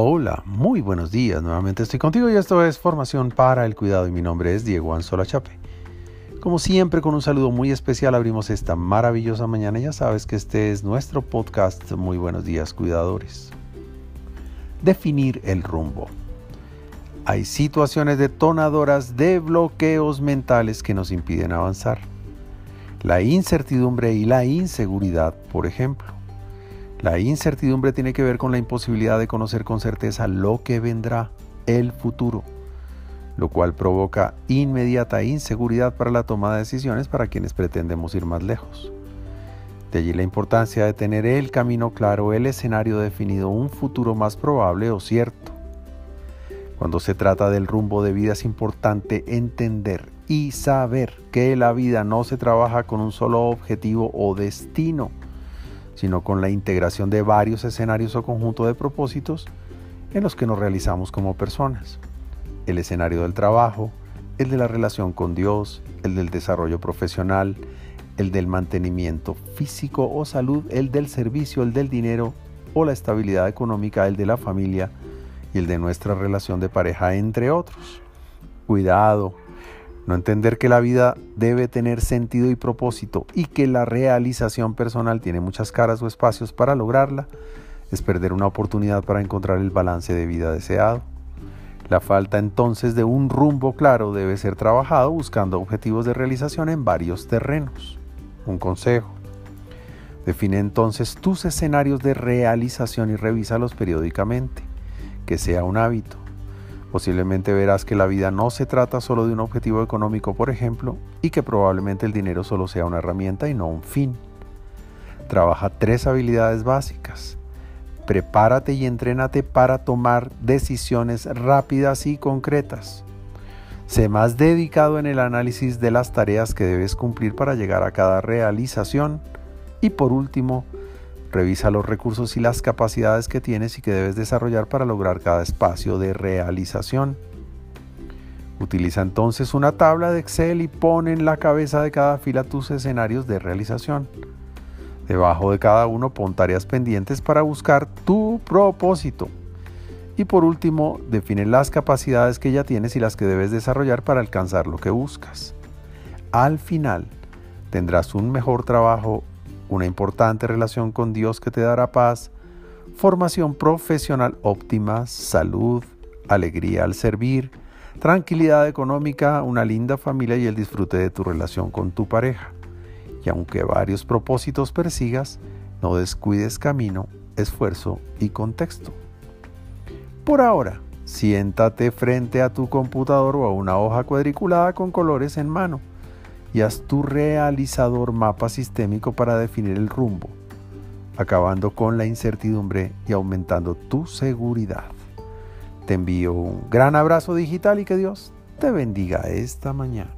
Hola, muy buenos días. Nuevamente estoy contigo y esto es Formación para el Cuidado y mi nombre es Diego Anzola Chape. Como siempre, con un saludo muy especial abrimos esta maravillosa mañana. Ya sabes que este es nuestro podcast. Muy buenos días, cuidadores. Definir el rumbo. Hay situaciones detonadoras de bloqueos mentales que nos impiden avanzar. La incertidumbre y la inseguridad, por ejemplo. La incertidumbre tiene que ver con la imposibilidad de conocer con certeza lo que vendrá, el futuro, lo cual provoca inmediata inseguridad para la toma de decisiones para quienes pretendemos ir más lejos. De allí la importancia de tener el camino claro, el escenario definido, un futuro más probable o cierto. Cuando se trata del rumbo de vida es importante entender y saber que la vida no se trabaja con un solo objetivo o destino, sino con la integración de varios escenarios o conjunto de propósitos en los que nos realizamos como personas. El escenario del trabajo, el de la relación con Dios, el del desarrollo profesional, el del mantenimiento físico o salud, el del servicio, el del dinero o la estabilidad económica, el de la familia y el de nuestra relación de pareja, entre otros. Cuidado, no entender que la vida debe tener sentido y propósito y que la realización personal tiene muchas caras o espacios para lograrla es perder una oportunidad para encontrar el balance de vida deseado. La falta entonces de un rumbo claro debe ser trabajado buscando objetivos de realización en varios terrenos. Un consejo. Define entonces tus escenarios de realización y revísalos periódicamente. Que sea un hábito. Posiblemente verás que la vida no se trata solo de un objetivo económico, por ejemplo, y que probablemente el dinero solo sea una herramienta y no un fin. Trabaja tres habilidades básicas. Prepárate y entrénate para tomar decisiones rápidas y concretas. Sé más dedicado en el análisis de las tareas que debes cumplir para llegar a cada realización. Y por último, Revisa los recursos y las capacidades que tienes y que debes desarrollar para lograr cada espacio de realización. Utiliza entonces una tabla de Excel y pon en la cabeza de cada fila tus escenarios de realización. Debajo de cada uno pon tareas pendientes para buscar tu propósito. Y por último, define las capacidades que ya tienes y las que debes desarrollar para alcanzar lo que buscas. Al final, tendrás un mejor trabajo una importante relación con Dios que te dará paz, formación profesional óptima, salud, alegría al servir, tranquilidad económica, una linda familia y el disfrute de tu relación con tu pareja. Y aunque varios propósitos persigas, no descuides camino, esfuerzo y contexto. Por ahora, siéntate frente a tu computador o a una hoja cuadriculada con colores en mano y haz tu realizador mapa sistémico para definir el rumbo, acabando con la incertidumbre y aumentando tu seguridad. Te envío un gran abrazo digital y que Dios te bendiga esta mañana.